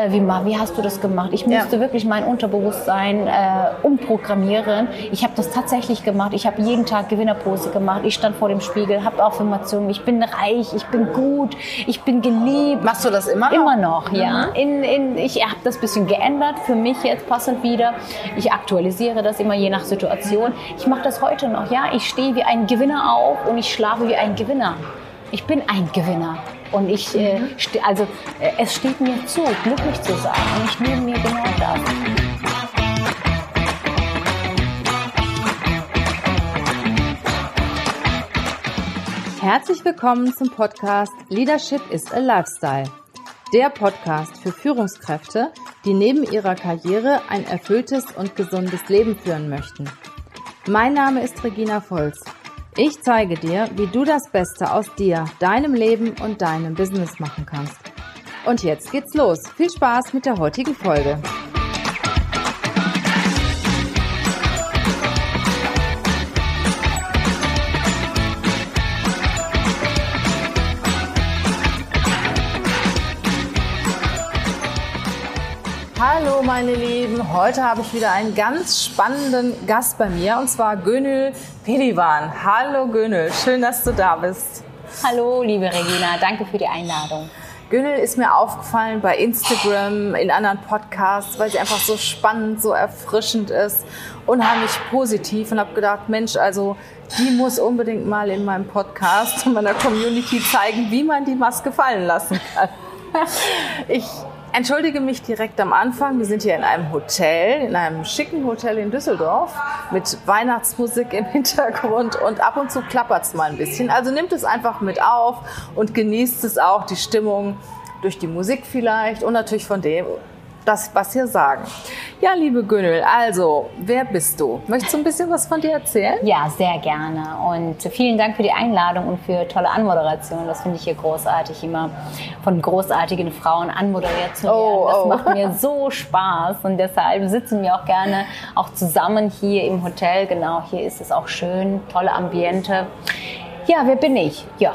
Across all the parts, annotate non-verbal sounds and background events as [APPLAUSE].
Äh, wie, wie hast du das gemacht? Ich musste ja. wirklich mein Unterbewusstsein äh, umprogrammieren. Ich habe das tatsächlich gemacht. Ich habe jeden Tag Gewinnerpose gemacht. Ich stand vor dem Spiegel, habe Affirmationen. Ich bin reich, ich bin gut, ich bin geliebt. Machst du das immer noch? Immer noch, ja. Mhm. In, in, ich habe das ein bisschen geändert, für mich jetzt passend wieder. Ich aktualisiere das immer je nach Situation. Ich mache das heute noch, ja. Ich stehe wie ein Gewinner auf und ich schlafe wie ein Gewinner. Ich bin ein Gewinner. Und ich, äh, mhm. also äh, es steht mir zu, glücklich zu sein. Und ich nehme mir genau das. Herzlich willkommen zum Podcast Leadership is a Lifestyle. Der Podcast für Führungskräfte, die neben ihrer Karriere ein erfülltes und gesundes Leben führen möchten. Mein Name ist Regina Volz ich zeige dir, wie du das Beste aus dir, deinem Leben und deinem Business machen kannst. Und jetzt geht's los. Viel Spaß mit der heutigen Folge. Meine Lieben, heute habe ich wieder einen ganz spannenden Gast bei mir und zwar Gönül Pelivan. Hallo Gönül, schön, dass du da bist. Hallo liebe Regina, danke für die Einladung. Gönül ist mir aufgefallen bei Instagram, in anderen Podcasts, weil sie einfach so spannend, so erfrischend ist, unheimlich positiv und habe gedacht, Mensch, also die muss unbedingt mal in meinem Podcast und meiner Community zeigen, wie man die Maske fallen lassen kann. [LAUGHS] Ich entschuldige mich direkt am Anfang. Wir sind hier in einem Hotel, in einem schicken Hotel in Düsseldorf mit Weihnachtsmusik im [LAUGHS] Hintergrund und ab und zu klappert es mal ein bisschen. Also nimmt es einfach mit auf und genießt es auch, die Stimmung durch die Musik vielleicht und natürlich von dem, das, was wir sagen. Ja, liebe Gönül, also, wer bist du? Möchtest du ein bisschen was von dir erzählen? Ja, sehr gerne. Und vielen Dank für die Einladung und für tolle Anmoderation. Das finde ich hier großartig, immer von großartigen Frauen anmoderiert zu werden. Oh, das oh. macht mir so Spaß und deshalb sitzen wir auch gerne auch zusammen hier im Hotel. Genau, hier ist es auch schön, tolle Ambiente. Ja, wer bin ich? Ja,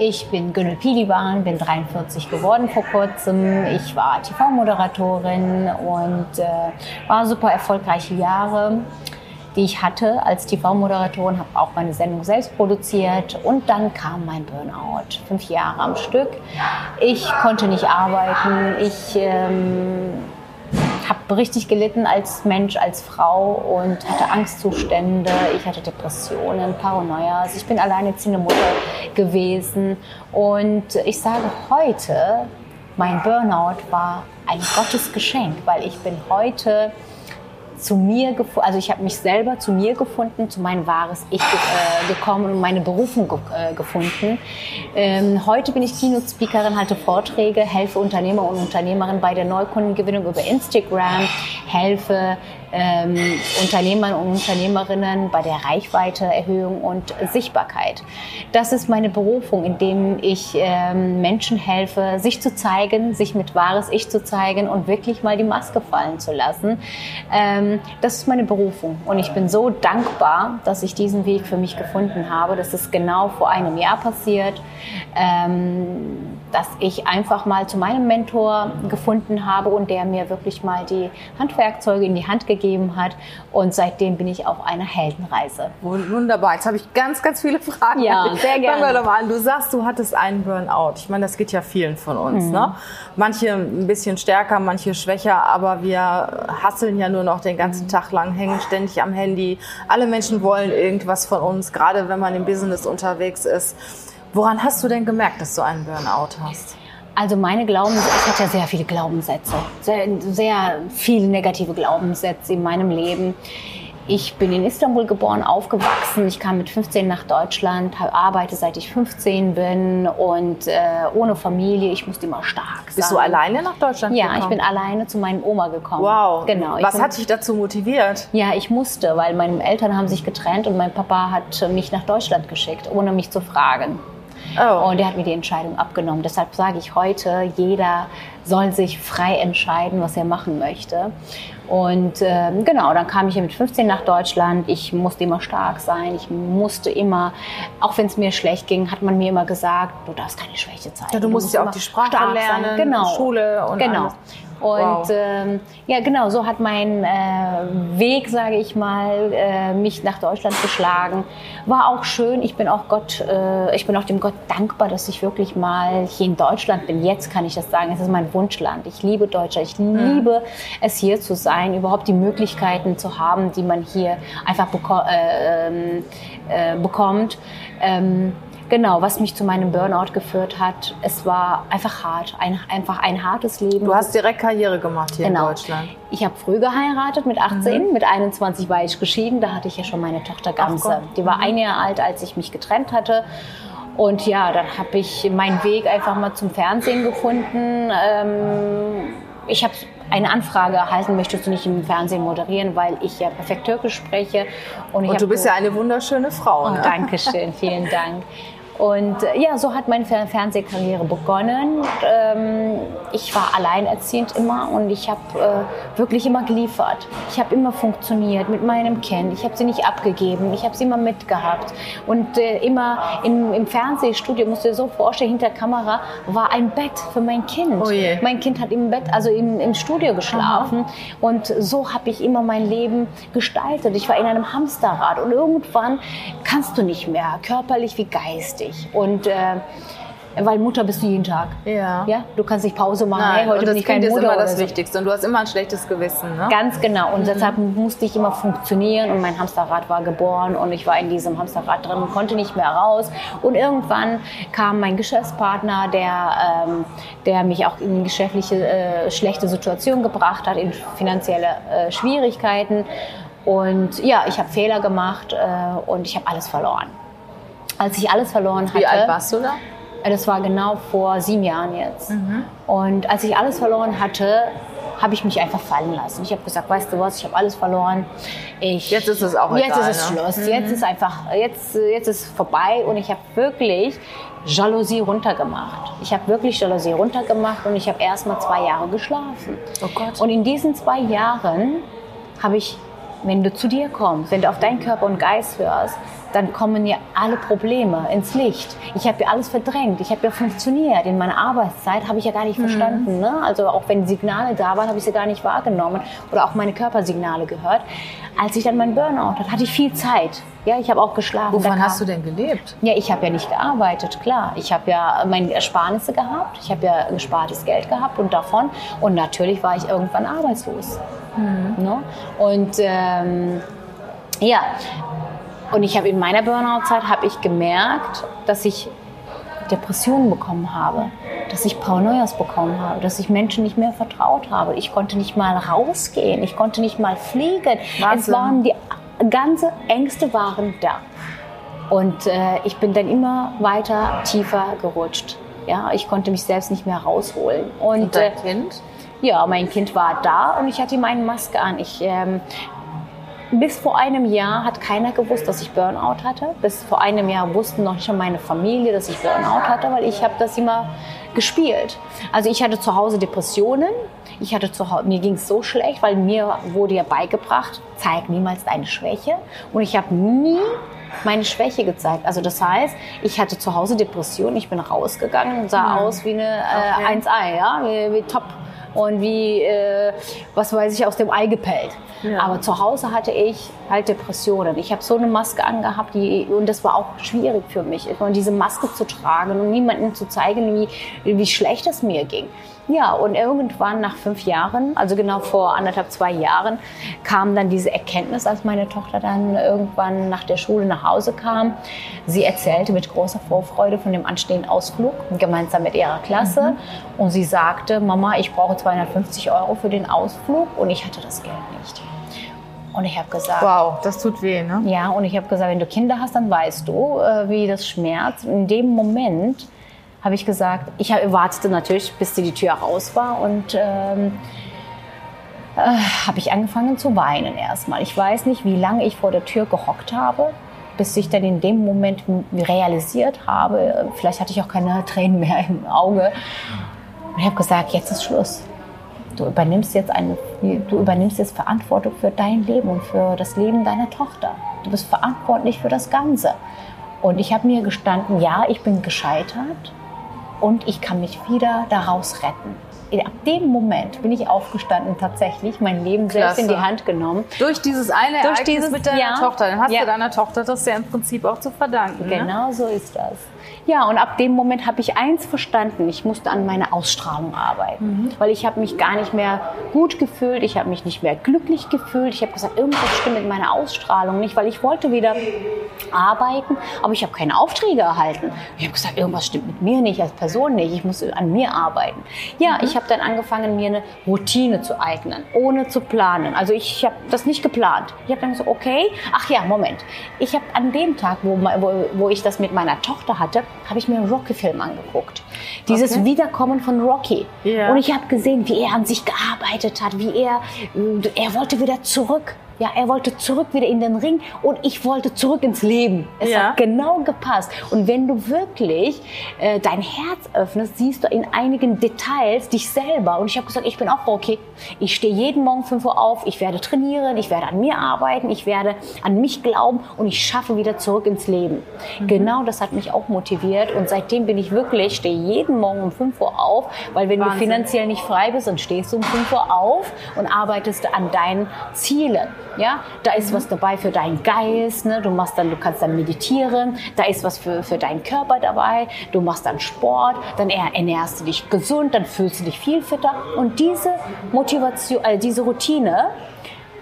ich bin Gönül Piliban, bin 43 geworden vor kurzem. Ich war TV-Moderatorin und äh, war super erfolgreiche Jahre, die ich hatte als TV-Moderatorin, habe auch meine Sendung selbst produziert und dann kam mein Burnout. Fünf Jahre am Stück. Ich konnte nicht arbeiten. Ich ähm, habe richtig gelitten als Mensch, als Frau und hatte Angstzustände. Ich hatte Depressionen, Paranoia. Also ich bin alleinerziehende Mutter gewesen. Und ich sage heute, mein Burnout war ein Gottesgeschenk, weil ich bin heute zu mir gefunden, also ich habe mich selber zu mir gefunden, zu mein wahres Ich äh, gekommen und meine Berufung ge äh, gefunden. Ähm, heute bin ich Keynote-Speakerin, halte Vorträge, helfe Unternehmer und Unternehmerinnen bei der Neukundengewinnung über Instagram, helfe ähm, Unternehmern und Unternehmerinnen bei der Reichweiteerhöhung und Sichtbarkeit. Das ist meine Berufung, indem ich ähm, Menschen helfe, sich zu zeigen, sich mit wahres Ich zu zeigen und wirklich mal die Maske fallen zu lassen. Ähm, das ist meine Berufung und ich bin so dankbar, dass ich diesen Weg für mich gefunden habe. Das ist genau vor einem Jahr passiert, ähm, dass ich einfach mal zu meinem Mentor gefunden habe und der mir wirklich mal die Handwerkzeuge in die Hand gegeben hat. Und seitdem bin ich auf einer Heldenreise. Wunderbar. Jetzt habe ich ganz, ganz viele Fragen. Ja, [LAUGHS] sehr gerne. Fangen wir doch mal an. Du sagst, du hattest einen Burnout. Ich meine, das geht ja vielen von uns. Mhm. Ne? Manche ein bisschen stärker, manche schwächer, aber wir hasseln ja nur noch den ganzen mhm. Tag lang, hängen ständig am Handy. Alle Menschen wollen irgendwas von uns, gerade wenn man im Business unterwegs ist. Woran hast du denn gemerkt, dass du einen Burnout hast? Also meine Glaubenssätze, ich hatte ja sehr viele Glaubenssätze, sehr, sehr viele negative Glaubenssätze in meinem Leben. Ich bin in Istanbul geboren, aufgewachsen. Ich kam mit 15 nach Deutschland, arbeite seit ich 15 bin und äh, ohne Familie. Ich musste immer stark sein. Bist du alleine nach Deutschland ja, gekommen? Ja, ich bin alleine zu meinem Oma gekommen. Wow. Genau. Was bin, hat dich dazu motiviert? Ja, ich musste, weil meine Eltern haben sich getrennt und mein Papa hat mich nach Deutschland geschickt, ohne mich zu fragen. Oh. Und er hat mir die Entscheidung abgenommen. Deshalb sage ich heute, jeder soll sich frei entscheiden, was er machen möchte. Und äh, genau, dann kam ich mit 15 nach Deutschland. Ich musste immer stark sein. Ich musste immer, auch wenn es mir schlecht ging, hat man mir immer gesagt, du darfst keine Schwäche zeigen. Ja, du, du musst ja auch die Sprache lernen, genau. Schule und genau. alles. Und wow. ähm, ja, genau, so hat mein äh, Weg, sage ich mal, äh, mich nach Deutschland geschlagen. War auch schön. Ich bin auch Gott, äh, ich bin auch dem Gott dankbar, dass ich wirklich mal hier in Deutschland bin. Jetzt kann ich das sagen. Es ist mein Wunschland. Ich liebe Deutschland. Ich mhm. liebe es hier zu sein, überhaupt die Möglichkeiten zu haben, die man hier einfach beko äh, ähm, äh, bekommt. Ähm, Genau, was mich zu meinem Burnout geführt hat. Es war einfach hart, ein, einfach ein hartes Leben. Du hast direkt Karriere gemacht hier genau. in Deutschland. Ich habe früh geheiratet, mit 18, mhm. mit 21 war ich geschieden. Da hatte ich ja schon meine Tochter Gamse. Die war ein Jahr alt, als ich mich getrennt hatte. Und ja, dann habe ich meinen Weg einfach mal zum Fernsehen gefunden. Ähm, ich habe eine Anfrage erhalten, möchtest du nicht im Fernsehen moderieren, weil ich ja perfekt Türkisch spreche. Und, und du bist ja eine wunderschöne Frau. Oh, ne? Dankeschön, vielen Dank. [LAUGHS] Und äh, ja, so hat meine Fernsehkarriere begonnen. Ähm, ich war alleinerziehend immer und ich habe äh, wirklich immer geliefert. Ich habe immer funktioniert mit meinem Kind. Ich habe sie nicht abgegeben. Ich habe sie immer mitgehabt. Und äh, immer im, im Fernsehstudio, musst du dir so vorstellen, hinter der Kamera war ein Bett für mein Kind. Oh mein Kind hat im Bett, also im, im Studio geschlafen. Aha. Und so habe ich immer mein Leben gestaltet. Ich war in einem Hamsterrad und irgendwann kannst du nicht mehr, körperlich wie geistig wichtig. Und äh, weil Mutter bist du jeden Tag. Ja. ja? Du kannst nicht Pause machen. Nein, hey, heute und das bin ich kind ist immer das so. Wichtigste. Und du hast immer ein schlechtes Gewissen. Ne? Ganz genau. Und mhm. deshalb musste ich immer funktionieren. Und mein Hamsterrad war geboren. Und ich war in diesem Hamsterrad drin und konnte nicht mehr raus. Und irgendwann kam mein Geschäftspartner, der, ähm, der mich auch in geschäftliche äh, schlechte Situationen gebracht hat, in finanzielle äh, Schwierigkeiten. Und ja, ich habe Fehler gemacht äh, und ich habe alles verloren als ich alles verloren hatte. Wie alt warst du da? Das war genau vor sieben Jahren jetzt. Mhm. Und als ich alles verloren hatte, habe ich mich einfach fallen lassen. Ich habe gesagt, weißt du was, ich habe alles verloren. Ich, jetzt ist es auch Jetzt egal, ist es ne? Schluss. Mhm. Jetzt ist einfach, jetzt, jetzt ist vorbei und ich habe wirklich Jalousie runtergemacht. Ich habe wirklich Jalousie runtergemacht und ich habe erst mal zwei Jahre geschlafen. Oh Gott. Und in diesen zwei Jahren habe ich, wenn du zu dir kommst, wenn du auf deinen Körper und Geist hörst, dann kommen ja alle Probleme ins Licht. Ich habe ja alles verdrängt. Ich habe ja funktioniert. In meiner Arbeitszeit habe ich ja gar nicht mhm. verstanden. Ne? Also auch wenn Signale da waren, habe ich sie gar nicht wahrgenommen oder auch meine Körpersignale gehört. Als ich dann meinen Burnout hatte, hatte ich viel Zeit. Ja, ich habe auch geschlafen. Wovon hast du denn gelebt? Ja, ich habe ja nicht gearbeitet, klar. Ich habe ja meine Ersparnisse gehabt. Ich habe ja gespartes Geld gehabt und davon. Und natürlich war ich irgendwann arbeitslos. Mhm. Ne? Und ähm, ja, und ich habe in meiner Burnout-Zeit habe ich gemerkt, dass ich Depressionen bekommen habe, dass ich Paranoias bekommen habe, dass ich Menschen nicht mehr vertraut habe. Ich konnte nicht mal rausgehen, ich konnte nicht mal fliegen. Wahnsinn. Es waren die ganze Ängste waren da. Und äh, ich bin dann immer weiter tiefer gerutscht. Ja, ich konnte mich selbst nicht mehr rausholen. Und, und dein äh, Kind? Ja, mein Kind war da und ich hatte ihm eine Maske an. Ich ähm, bis vor einem Jahr hat keiner gewusst, dass ich Burnout hatte. Bis vor einem Jahr wussten noch nicht schon meine Familie, dass ich Burnout hatte, weil ich habe das immer gespielt. Also ich hatte zu Hause Depressionen. Ich hatte zu Hause, mir ging es so schlecht, weil mir wurde ja beigebracht, zeig niemals deine Schwäche. Und ich habe nie meine Schwäche gezeigt. Also das heißt, ich hatte zu Hause Depressionen, ich bin rausgegangen und sah mhm. aus wie eine äh, okay. 1A, ja, wie, wie top und wie, äh, was weiß ich, aus dem Ei gepellt. Ja. Aber zu Hause hatte ich halt Depressionen. Ich habe so eine Maske angehabt die, und das war auch schwierig für mich, und diese Maske zu tragen und niemandem zu zeigen, wie, wie schlecht es mir ging. Ja, und irgendwann nach fünf Jahren, also genau vor anderthalb, zwei Jahren, kam dann diese Erkenntnis, als meine Tochter dann irgendwann nach der Schule nach Hause kam. Sie erzählte mit großer Vorfreude von dem anstehenden Ausflug gemeinsam mit ihrer Klasse. Mhm. Und sie sagte, Mama, ich brauche 250 Euro für den Ausflug und ich hatte das Geld nicht. Und ich habe gesagt, wow, das tut weh, ne? Ja, und ich habe gesagt, wenn du Kinder hast, dann weißt du, äh, wie das schmerzt. In dem Moment habe ich gesagt, ich wartete natürlich, bis die Tür raus war und ähm, äh, habe ich angefangen zu weinen erstmal. Ich weiß nicht, wie lange ich vor der Tür gehockt habe, bis ich dann in dem Moment realisiert habe, vielleicht hatte ich auch keine Tränen mehr im Auge. Und ich habe gesagt, jetzt ist Schluss. Du übernimmst jetzt eine, du übernimmst jetzt Verantwortung für dein Leben und für das Leben deiner Tochter. Du bist verantwortlich für das Ganze. Und ich habe mir gestanden, ja, ich bin gescheitert, und ich kann mich wieder daraus retten. Ab dem Moment bin ich aufgestanden, tatsächlich mein Leben Klasse. selbst in die Hand genommen. Durch dieses eine Durch Ereignis dieses, mit deiner ja, Tochter. Dann hast ja. du deiner Tochter das ja im Prinzip auch zu verdanken. Ne? Genau ne? so ist das. Ja, und ab dem Moment habe ich eins verstanden. Ich musste an meiner Ausstrahlung arbeiten, mhm. weil ich habe mich gar nicht mehr gut gefühlt. Ich habe mich nicht mehr glücklich gefühlt. Ich habe gesagt, irgendwas stimmt mit meiner Ausstrahlung nicht, weil ich wollte wieder arbeiten, aber ich habe keine Aufträge erhalten. Ich habe gesagt, irgendwas stimmt mit mir nicht als Person nicht. Ich muss an mir arbeiten. Ja, mhm. ich habe dann angefangen, mir eine Routine zu eignen, ohne zu planen. Also ich habe das nicht geplant. Ich habe dann gesagt, okay, ach ja, Moment. Ich habe an dem Tag, wo, wo, wo ich das mit meiner Tochter hatte, habe ich mir einen Rocky-Film angeguckt. Dieses okay. Wiederkommen von Rocky. Ja. Und ich habe gesehen, wie er an sich gearbeitet hat, wie er, er wollte wieder zurück. Ja, er wollte zurück wieder in den Ring und ich wollte zurück ins Leben. Es ja. hat genau gepasst. Und wenn du wirklich äh, dein Herz öffnest, siehst du in einigen Details dich selber. Und ich habe gesagt, ich bin auch okay. Ich stehe jeden Morgen 5 Uhr auf, ich werde trainieren, ich werde an mir arbeiten, ich werde an mich glauben und ich schaffe wieder zurück ins Leben. Mhm. Genau das hat mich auch motiviert und seitdem bin ich wirklich, stehe jeden Morgen um 5 Uhr auf, weil wenn Wahnsinn. du finanziell nicht frei bist, dann stehst du um 5 Uhr auf und arbeitest an deinen Zielen. Ja, da ist mhm. was dabei für deinen Geist. Ne? Du machst dann, du kannst dann meditieren. Da ist was für, für deinen Körper dabei. Du machst dann Sport. Dann ernährst du dich gesund. Dann fühlst du dich viel fitter. Und diese Motivation, also diese Routine,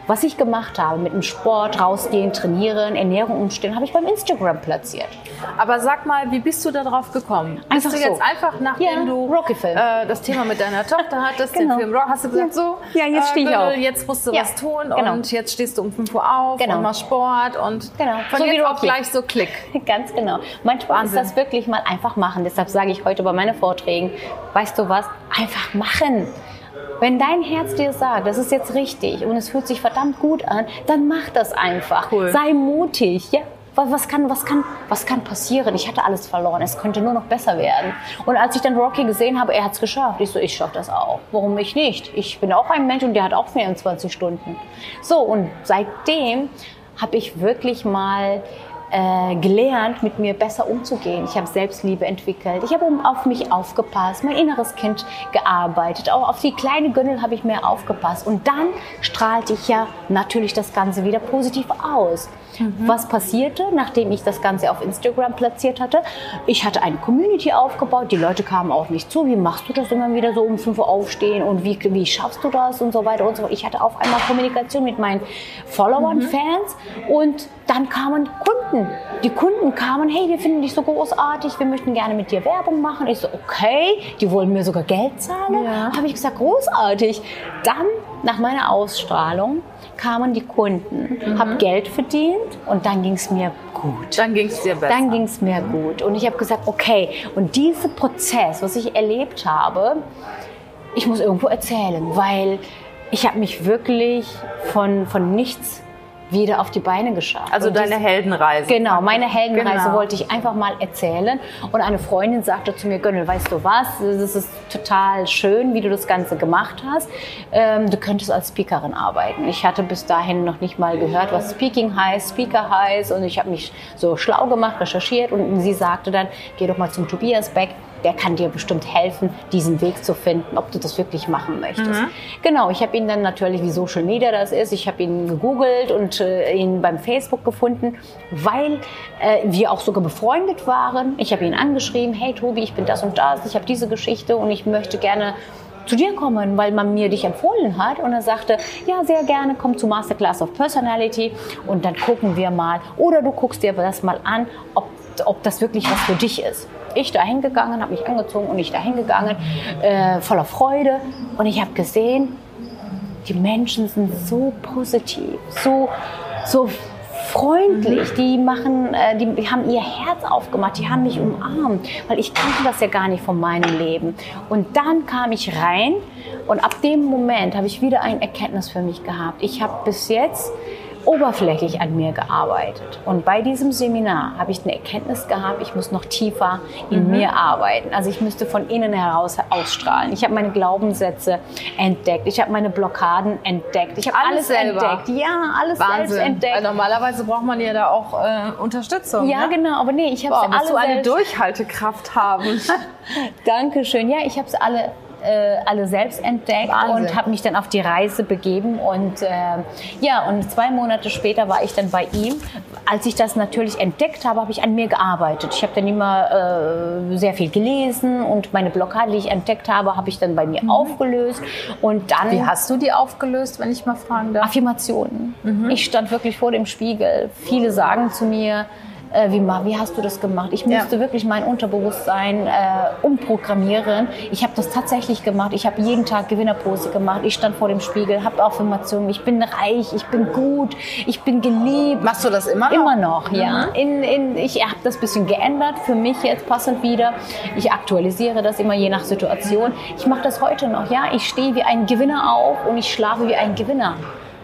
was ich gemacht habe mit dem Sport, rausgehen, trainieren, Ernährung umstellen, habe ich beim Instagram platziert. Aber sag mal, wie bist du da drauf gekommen? Einfach bist du jetzt so. einfach, nachdem ja, du äh, das Thema mit deiner Tochter hattest, genau. den Film Rock, hast du gesagt, ja. so, ja, jetzt stehe ich auf. Jetzt musst du ja. was tun genau. und jetzt stehst du um 5 Uhr auf genau. und machst Sport und genau. von so jetzt auch gleich so Klick. [LAUGHS] Ganz genau. Manchmal Wahnsinn. ist das wirklich mal einfach machen. Deshalb sage ich heute bei meinen Vorträgen, weißt du was, einfach machen. Wenn dein Herz dir sagt, das ist jetzt richtig und es fühlt sich verdammt gut an, dann mach das einfach. Cool. Sei mutig, ja. Was kann, was, kann, was kann passieren? Ich hatte alles verloren. Es könnte nur noch besser werden. Und als ich dann Rocky gesehen habe, er hat es geschafft. Ich so, ich schaffe das auch. Warum ich nicht? Ich bin auch ein Mensch und der hat auch 24 Stunden. So, und seitdem habe ich wirklich mal äh, gelernt, mit mir besser umzugehen. Ich habe Selbstliebe entwickelt. Ich habe auf mich aufgepasst, mein inneres Kind gearbeitet. Auch auf die kleine Gönnel habe ich mehr aufgepasst. Und dann strahlte ich ja natürlich das Ganze wieder positiv aus. Mhm. Was passierte, nachdem ich das Ganze auf Instagram platziert hatte? Ich hatte eine Community aufgebaut, die Leute kamen auf mich zu, wie machst du das immer wieder so um 5 Uhr aufstehen und wie, wie schaffst du das und so weiter und so fort. Ich hatte auf einmal Kommunikation mit meinen Followern, mhm. Fans und dann kamen Kunden. Die Kunden kamen, hey, wir finden dich so großartig, wir möchten gerne mit dir Werbung machen. Ich so, okay, die wollen mir sogar Geld zahlen. Ja. Habe ich gesagt, großartig. Dann, nach meiner Ausstrahlung, kamen die Kunden, mhm. habe Geld verdient und dann ging es mir gut. Dann ging es dir besser. Dann ging es mir gut. Und ich habe gesagt, okay, und dieser Prozess, was ich erlebt habe, ich muss irgendwo erzählen, weil ich habe mich wirklich von, von nichts wieder auf die Beine geschafft. Also und deine dies, Heldenreise. Genau, meine Heldenreise genau. wollte ich einfach mal erzählen. Und eine Freundin sagte zu mir, Gönnel, weißt du was, das ist total schön, wie du das Ganze gemacht hast. Ähm, du könntest als Speakerin arbeiten. Ich hatte bis dahin noch nicht mal gehört, was Speaking heißt, Speaker heißt. Und ich habe mich so schlau gemacht, recherchiert. Und sie sagte dann, geh doch mal zum Tobias Beck der kann dir bestimmt helfen, diesen Weg zu finden, ob du das wirklich machen möchtest. Mhm. Genau, ich habe ihn dann natürlich, wie Social Media das ist, ich habe ihn gegoogelt und äh, ihn beim Facebook gefunden, weil äh, wir auch sogar befreundet waren. Ich habe ihn angeschrieben, hey Tobi, ich bin das und das, ich habe diese Geschichte und ich möchte gerne zu dir kommen, weil man mir dich empfohlen hat. Und er sagte, ja, sehr gerne, komm zu Masterclass of Personality und dann gucken wir mal. Oder du guckst dir das mal an, ob, ob das wirklich was für dich ist ich da hingegangen, habe mich angezogen und ich da hingegangen, äh, voller Freude. Und ich habe gesehen, die Menschen sind so positiv, so, so freundlich, die machen, äh, die, haben ihr Herz aufgemacht, die haben mich umarmt, weil ich kannte das ja gar nicht von meinem Leben. Und dann kam ich rein und ab dem Moment habe ich wieder ein Erkenntnis für mich gehabt. Ich habe bis jetzt oberflächlich an mir gearbeitet. Und bei diesem Seminar habe ich eine Erkenntnis gehabt, ich muss noch tiefer in mhm. mir arbeiten. Also ich müsste von innen heraus ausstrahlen. Ich habe meine Glaubenssätze entdeckt, ich habe meine Blockaden entdeckt, ich habe alles, alles entdeckt. Ja, alles Wahnsinn. selbst entdeckt. Weil normalerweise braucht man ja da auch äh, Unterstützung. Ja, ne? genau, aber nee, ich habe es alle du eine Durchhaltekraft haben. [LAUGHS] Dankeschön. Ja, ich habe es alle äh, alle selbst entdeckt Wahnsinn. und habe mich dann auf die Reise begeben. Und äh, ja, und zwei Monate später war ich dann bei ihm. Als ich das natürlich entdeckt habe, habe ich an mir gearbeitet. Ich habe dann immer äh, sehr viel gelesen und meine Blockade, die ich entdeckt habe, habe ich dann bei mir mhm. aufgelöst. Und dann. Wie hast du die aufgelöst, wenn ich mal fragen darf? Affirmationen. Mhm. Ich stand wirklich vor dem Spiegel. Viele sagen zu mir, äh, wie, wie hast du das gemacht? Ich musste ja. wirklich mein Unterbewusstsein äh, umprogrammieren. Ich habe das tatsächlich gemacht. Ich habe jeden Tag Gewinnerpose gemacht. Ich stand vor dem Spiegel, habe Affirmationen. Ich bin reich, ich bin gut, ich bin geliebt. Machst du das immer noch? Immer noch, ja. Mhm. In, in, ich habe das ein bisschen geändert, für mich jetzt passend wieder. Ich aktualisiere das immer je nach Situation. Ich mache das heute noch, ja. Ich stehe wie ein Gewinner auf und ich schlafe wie ein Gewinner.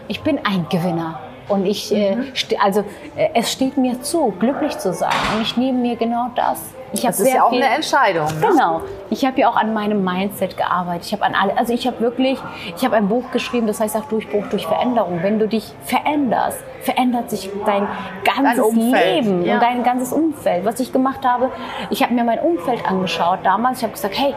Ich bin ein Gewinner. Und ich, äh, mhm. äh, also äh, es steht mir zu, glücklich zu sein. Und ich nehme mir genau das. Ich das ist ja auch viel, eine Entscheidung. Ne? Genau. Ich habe ja auch an meinem Mindset gearbeitet. Ich habe an alle, also ich habe wirklich, ich habe ein Buch geschrieben, das heißt auch Durchbruch durch Veränderung. Wenn du dich veränderst, verändert sich dein ganzes dein Leben ja. und dein ganzes Umfeld. Was ich gemacht habe, ich habe mir mein Umfeld angeschaut damals. Ich habe gesagt, hey,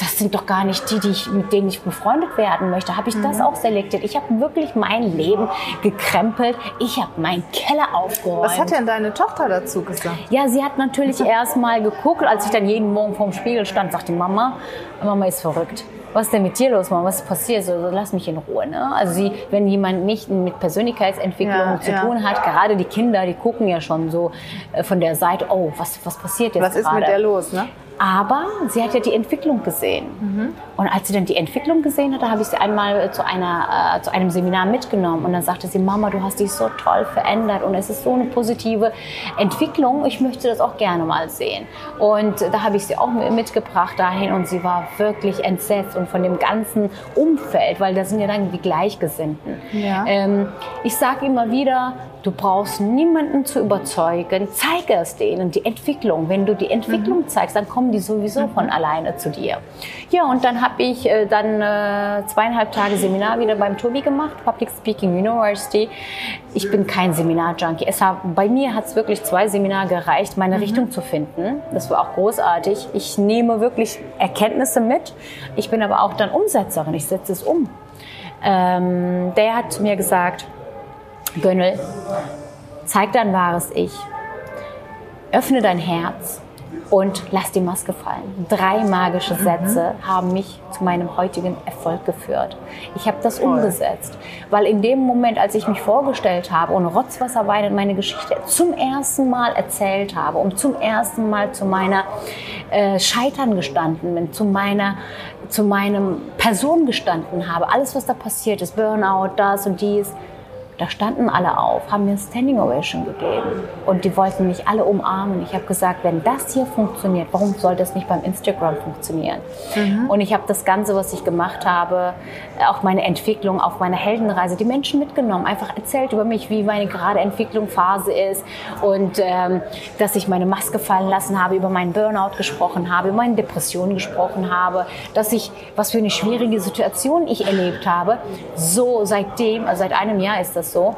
das sind doch gar nicht die, die ich, mit denen ich befreundet werden möchte. Habe ich mhm. das auch selektiert? Ich habe wirklich mein Leben gekrempelt. Ich habe meinen Keller aufgeräumt. Was hat denn deine Tochter dazu gesagt? Ja, sie hat natürlich [LAUGHS] erst mal geguckt, als ich dann jeden Morgen vorm Spiegel stand, sagte Mama, Mama ist verrückt was ist denn mit dir los, Mama? Was ist passiert? So, lass mich in Ruhe. Ne? Also sie, wenn jemand nicht mit Persönlichkeitsentwicklung ja, zu ja. tun hat, gerade die Kinder, die gucken ja schon so äh, von der Seite, oh, was, was passiert jetzt Was ist gerade? mit der los, ne? Aber sie hat ja die Entwicklung gesehen. Mhm. Und als sie dann die Entwicklung gesehen hatte, habe ich sie einmal zu, einer, äh, zu einem Seminar mitgenommen. Und dann sagte sie, Mama, du hast dich so toll verändert und es ist so eine positive Entwicklung. Ich möchte das auch gerne mal sehen. Und da habe ich sie auch mitgebracht dahin und sie war wirklich entsetzt und von dem ganzen Umfeld, weil da sind ja dann die Gleichgesinnten. Ja. Ähm, ich sage immer wieder, Du brauchst niemanden zu überzeugen. Zeige es denen, die Entwicklung. Wenn du die Entwicklung mhm. zeigst, dann kommen die sowieso mhm. von alleine zu dir. Ja, und dann habe ich äh, dann äh, zweieinhalb Tage Seminar wieder beim Tobi gemacht, Public Speaking University. Ich bin kein Seminar-Junkie. bei mir hat es wirklich zwei Seminare gereicht, meine mhm. Richtung zu finden. Das war auch großartig. Ich nehme wirklich Erkenntnisse mit. Ich bin aber auch dann Umsetzerin. Ich setze es um. Ähm, der hat mir gesagt, Gönnel, zeig dein wahres Ich. Öffne dein Herz und lass die Maske fallen. Drei magische mhm. Sätze mhm. haben mich zu meinem heutigen Erfolg geführt. Ich habe das Toll. umgesetzt, weil in dem Moment, als ich mich vorgestellt habe und rotzwasserweinend meine Geschichte zum ersten Mal erzählt habe und zum ersten Mal zu meiner äh, Scheitern gestanden bin, zu meiner zu meinem Person gestanden habe, alles was da passiert ist, Burnout, das und dies, da standen alle auf, haben mir Standing Ovation gegeben und die wollten mich alle umarmen. Ich habe gesagt, wenn das hier funktioniert, warum soll das nicht beim Instagram funktionieren? Mhm. Und ich habe das Ganze, was ich gemacht habe, auch meine Entwicklung auf meiner Heldenreise, die Menschen mitgenommen, einfach erzählt über mich, wie meine gerade Entwicklungsphase ist und ähm, dass ich meine Maske fallen lassen habe, über meinen Burnout gesprochen habe, über meine Depressionen gesprochen habe, dass ich, was für eine schwierige Situation ich erlebt habe. So seitdem, also seit einem Jahr ist das so,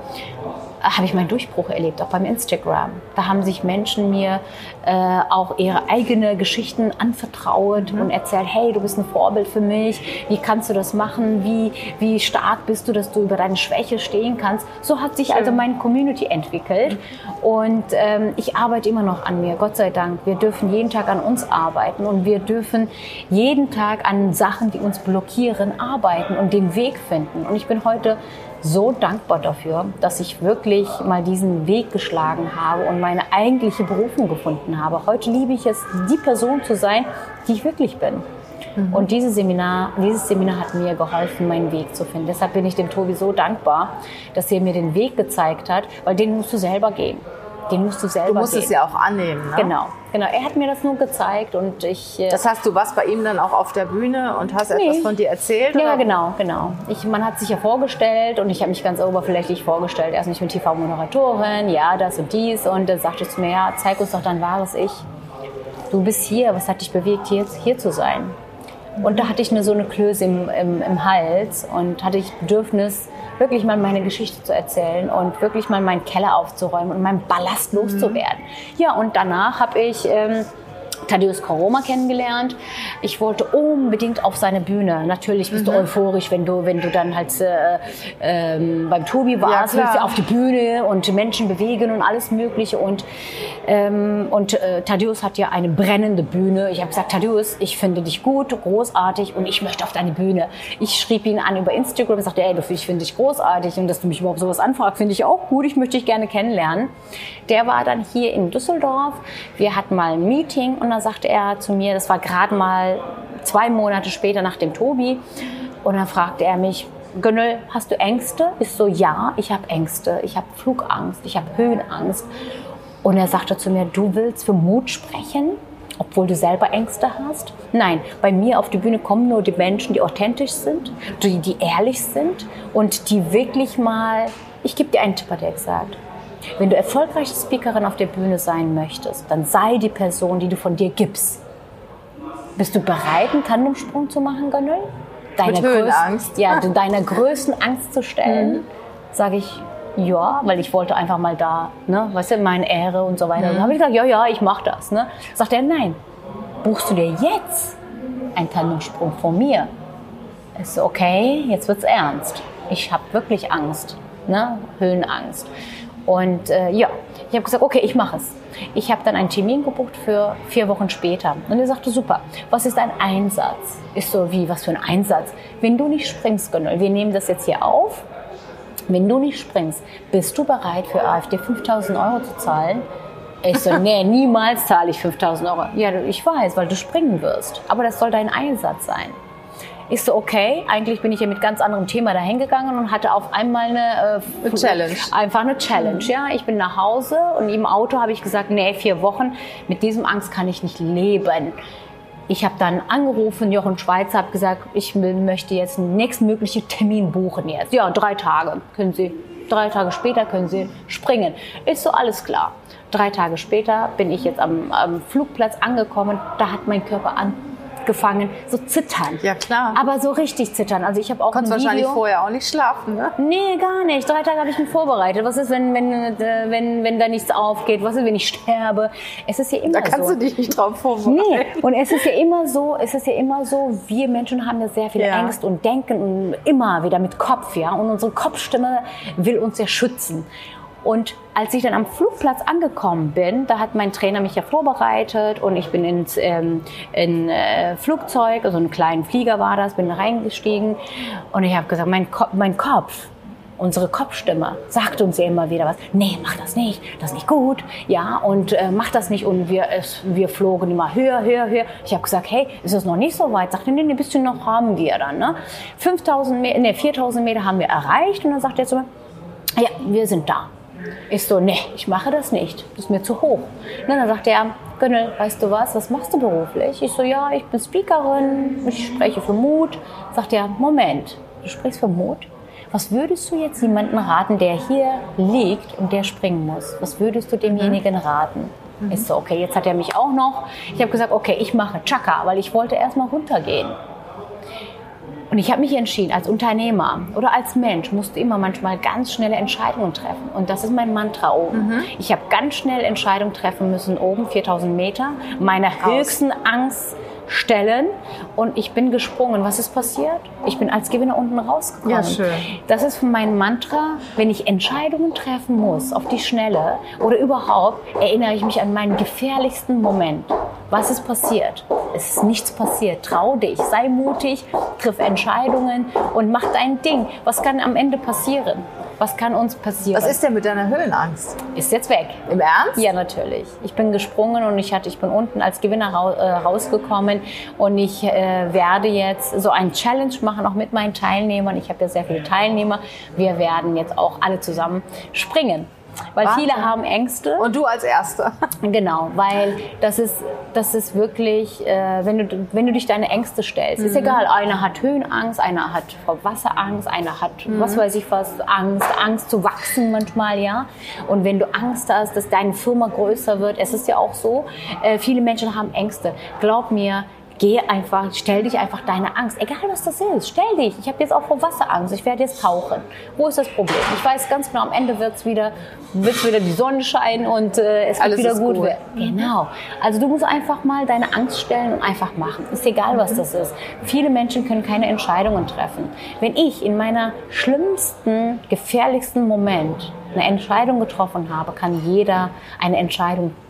habe ich meinen Durchbruch erlebt, auch beim Instagram. Da haben sich Menschen mir äh, auch ihre eigenen Geschichten anvertraut mhm. und erzählt, hey, du bist ein Vorbild für mich, wie kannst du das machen, wie, wie stark bist du, dass du über deine Schwäche stehen kannst. So hat sich Schön. also meine Community entwickelt und ähm, ich arbeite immer noch an mir, Gott sei Dank. Wir dürfen jeden Tag an uns arbeiten und wir dürfen jeden Tag an Sachen, die uns blockieren, arbeiten und den Weg finden. Und ich bin heute so dankbar dafür, dass ich wirklich mal diesen Weg geschlagen habe und meine eigentliche Berufung gefunden habe. Heute liebe ich es, die Person zu sein, die ich wirklich bin. Mhm. Und dieses Seminar, dieses Seminar hat mir geholfen, meinen Weg zu finden. Deshalb bin ich dem Tobi so dankbar, dass er mir den Weg gezeigt hat, weil den musst du selber gehen den musst du selber Du musst gehen. es ja auch annehmen. Ne? Genau, genau. Er hat mir das nur gezeigt und ich. Äh, das heißt, du warst bei ihm dann auch auf der Bühne und hast nee. etwas von dir erzählt? Ja, oder? genau, genau. Ich, man hat sich ja vorgestellt und ich habe mich ganz oberflächlich vorgestellt. Erst nicht mit TV-Moderatorin, ja, das und dies. Und dann sagte zu mir, ja, zeig uns doch dein wahres Ich. Du bist hier, was hat dich bewegt, hier, hier zu sein? Und da hatte ich mir so eine Klöße im, im, im Hals und hatte ich Bedürfnis, wirklich mal meine Geschichte zu erzählen und wirklich mal meinen Keller aufzuräumen und meinen Ballast loszuwerden. Mhm. Ja, und danach habe ich ähm, Thaddeus Koroma kennengelernt. Ich wollte unbedingt auf seine Bühne. Natürlich bist mhm. du euphorisch, wenn du, wenn du dann halt äh, ähm, beim Tobi warst, ja, willst du auf die Bühne und Menschen bewegen und alles Mögliche. Und, ähm, und äh, Thaddeus hat ja eine brennende Bühne. Ich habe gesagt, Thaddeus, ich finde dich gut, großartig und ich möchte auf deine Bühne. Ich schrieb ihn an über Instagram und sagte, ey, ich finde dich großartig und dass du mich überhaupt sowas anfragst, finde ich auch gut. Ich möchte dich gerne kennenlernen. Der war dann hier in Düsseldorf. Wir hatten mal ein Meeting und dann sagte er zu mir, das war gerade mal zwei Monate später nach dem Tobi. Und dann fragte er mich, Gönnel, hast du Ängste? Ich so, ja, ich habe Ängste. Ich habe Flugangst, ich habe Höhenangst. Und er sagte zu mir, du willst für Mut sprechen, obwohl du selber Ängste hast? Nein, bei mir auf die Bühne kommen nur die Menschen, die authentisch sind, die, die ehrlich sind und die wirklich mal, ich gebe dir einen Tipp, hat er gesagt. Wenn du erfolgreiche Speakerin auf der Bühne sein möchtest, dann sei die Person, die du von dir gibst. Bist du bereit, einen Tandemsprung zu machen, Gönnel? Deine Höhenangst. Ja, deiner größten Angst zu stellen, mhm. sage ich, ja, weil ich wollte einfach mal da, ne, weißt du, meine Ehre und so weiter. Mhm. Dann habe ich gesagt, ja, ja, ich mache das. Ne? Sagt er, nein, buchst du dir jetzt einen Tandemsprung von mir? Ich so, okay, jetzt wird's ernst. Ich habe wirklich Angst, ne? Höhenangst. Und äh, ja, ich habe gesagt, okay, ich mache es. Ich habe dann einen Termin gebucht für vier Wochen später. Und er sagte, super, was ist ein Einsatz? Ist so, wie, was für ein Einsatz? Wenn du nicht springst, Gönnel, wir nehmen das jetzt hier auf. Wenn du nicht springst, bist du bereit für AfD 5000 Euro zu zahlen? Ich so, [LAUGHS] nee, niemals zahle ich 5000 Euro. Ja, ich weiß, weil du springen wirst. Aber das soll dein Einsatz sein. Ich so, okay, eigentlich bin ich ja mit ganz anderem Thema dahin gegangen und hatte auf einmal eine, äh, eine Challenge. Einfach eine Challenge, ja. Ich bin nach Hause und im Auto habe ich gesagt, nee, vier Wochen, mit diesem Angst kann ich nicht leben. Ich habe dann angerufen, Jochen Schweizer, habe gesagt, ich möchte jetzt einen nächstmöglichen Termin buchen jetzt. Ja, drei Tage können Sie. Drei Tage später können Sie springen. Ist so alles klar. Drei Tage später bin ich jetzt am, am Flugplatz angekommen. Da hat mein Körper an gefangen, so zittern. Ja, klar. Aber so richtig zittern. Also ich habe auch Konntest wahrscheinlich vorher auch nicht schlafen, ne? Nee, gar nicht. Drei Tage habe ich mich vorbereitet. Was ist, wenn, wenn, äh, wenn, wenn da nichts aufgeht? Was ist, wenn ich sterbe? Es ist ja immer so. Da kannst so. du dich nicht drauf vorbereiten. Nee. Und es ist ja immer so, es ist ja immer so, wir Menschen haben ja sehr viel ja. Ängste und denken immer wieder mit Kopf, ja. Und unsere Kopfstimme will uns ja schützen. Und als ich dann am Flugplatz angekommen bin, da hat mein Trainer mich ja vorbereitet und ich bin ins ähm, in, äh, Flugzeug, also einen kleinen Flieger war das, bin reingestiegen und ich habe gesagt, mein, Ko mein Kopf, unsere Kopfstimme sagt uns ja immer wieder was. Nee, mach das nicht, das ist nicht gut, ja, und äh, mach das nicht. Und wir, es, wir flogen immer höher, höher, höher. Ich habe gesagt, hey, ist es noch nicht so weit? Sagt er, nee, ein bisschen noch haben wir dann. Ne? 5000 Meter, nee, 4000 Meter haben wir erreicht. Und dann sagt er zu mir, ja, wir sind da. Ich so, nee, ich mache das nicht. Das ist mir zu hoch. Und dann sagt er, Gönnel, weißt du was, was machst du beruflich? Ich so, ja, ich bin Speakerin, ich spreche für Mut. Sagt er, Moment, du sprichst für Mut? Was würdest du jetzt jemandem raten, der hier liegt und der springen muss? Was würdest du demjenigen raten? Mhm. Ich so, okay, jetzt hat er mich auch noch. Ich habe gesagt, okay, ich mache Chaka, weil ich wollte erstmal runtergehen. Und ich habe mich entschieden, als Unternehmer oder als Mensch musst du immer manchmal ganz schnelle Entscheidungen treffen. Und das ist mein Mantra oben. Mhm. Ich habe ganz schnell Entscheidungen treffen müssen oben, 4000 Meter. Meine höchsten Angst stellen und ich bin gesprungen. Was ist passiert? Ich bin als Gewinner unten rausgekommen. Ja, schön. Das ist mein Mantra, wenn ich Entscheidungen treffen muss, auf die Schnelle oder überhaupt, erinnere ich mich an meinen gefährlichsten Moment. Was ist passiert? Es ist nichts passiert. Trau dich, sei mutig, triff Entscheidungen und mach dein Ding. Was kann am Ende passieren? Was kann uns passieren? Was ist denn mit deiner Höhenangst? Ist jetzt weg. Im Ernst? Ja, natürlich. Ich bin gesprungen und ich, hatte, ich bin unten als Gewinner äh, rausgekommen und ich äh, werde jetzt so ein Challenge machen, auch mit meinen Teilnehmern. Ich habe ja sehr viele Teilnehmer. Wir werden jetzt auch alle zusammen springen. Weil Wahnsinn. viele haben Ängste. Und du als Erste. [LAUGHS] Genau, weil das ist, das ist wirklich, äh, wenn, du, wenn du dich deine Ängste stellst, mhm. ist egal, einer hat Höhenangst, einer hat vor Wasserangst, einer hat, mhm. was weiß ich was, Angst, Angst zu wachsen manchmal, ja. Und wenn du Angst hast, dass deine Firma größer wird, es ist ja auch so, äh, viele Menschen haben Ängste. Glaub mir, geh einfach, stell dich einfach deine Angst, egal was das ist, stell dich. Ich habe jetzt auch vor Wasser Angst, ich werde jetzt tauchen. Wo ist das Problem? Ich weiß ganz genau, am Ende wird's wieder, wird wieder die Sonne scheinen und äh, es wird wieder gut. gut. Genau. Also du musst einfach mal deine Angst stellen und einfach machen. Ist egal, was das ist. Viele Menschen können keine Entscheidungen treffen. Wenn ich in meiner schlimmsten, gefährlichsten Moment eine Entscheidung getroffen habe, kann jeder eine Entscheidung treffen.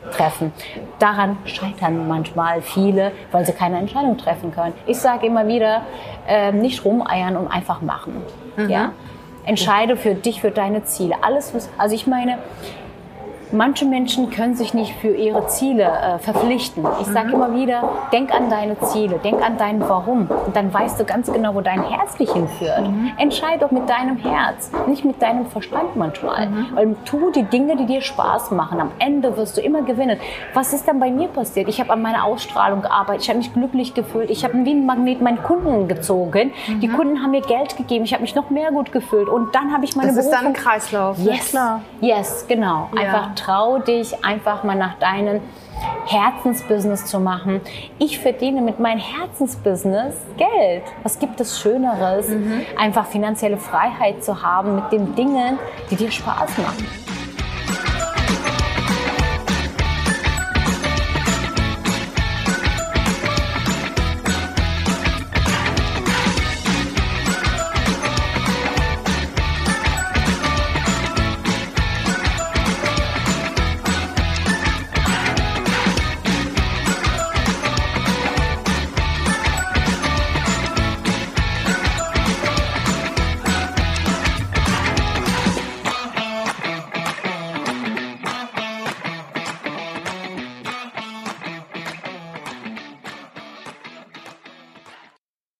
Daran scheitern manchmal viele, weil sie keine Entscheidung treffen können. Ich sage immer wieder, äh, nicht rumeiern und einfach machen. Mhm. Ja? Entscheide für dich, für deine Ziele. Alles, was, also ich meine, Manche Menschen können sich nicht für ihre Ziele äh, verpflichten. Ich sage mhm. immer wieder, denk an deine Ziele, denk an dein Warum. Und dann weißt du ganz genau, wo dein Herz dich hinführt. Mhm. Entscheid doch mit deinem Herz, nicht mit deinem Verstand manchmal. Mhm. Weil tu die Dinge, die dir Spaß machen. Am Ende wirst du immer gewinnen. Was ist dann bei mir passiert? Ich habe an meiner Ausstrahlung gearbeitet. Ich habe mich glücklich gefühlt. Ich habe wie ein Magnet meinen Kunden gezogen. Die mhm. Kunden haben mir Geld gegeben. Ich habe mich noch mehr gut gefühlt. Und dann habe ich meine Das Berufung. ist dann ein Kreislauf. Yes, ja, yes genau. Ja. Einfach trau dich einfach mal nach deinem Herzensbusiness zu machen. Ich verdiene mit meinem Herzensbusiness Geld. Was gibt es Schöneres, mhm. einfach finanzielle Freiheit zu haben mit den Dingen, die dir Spaß machen?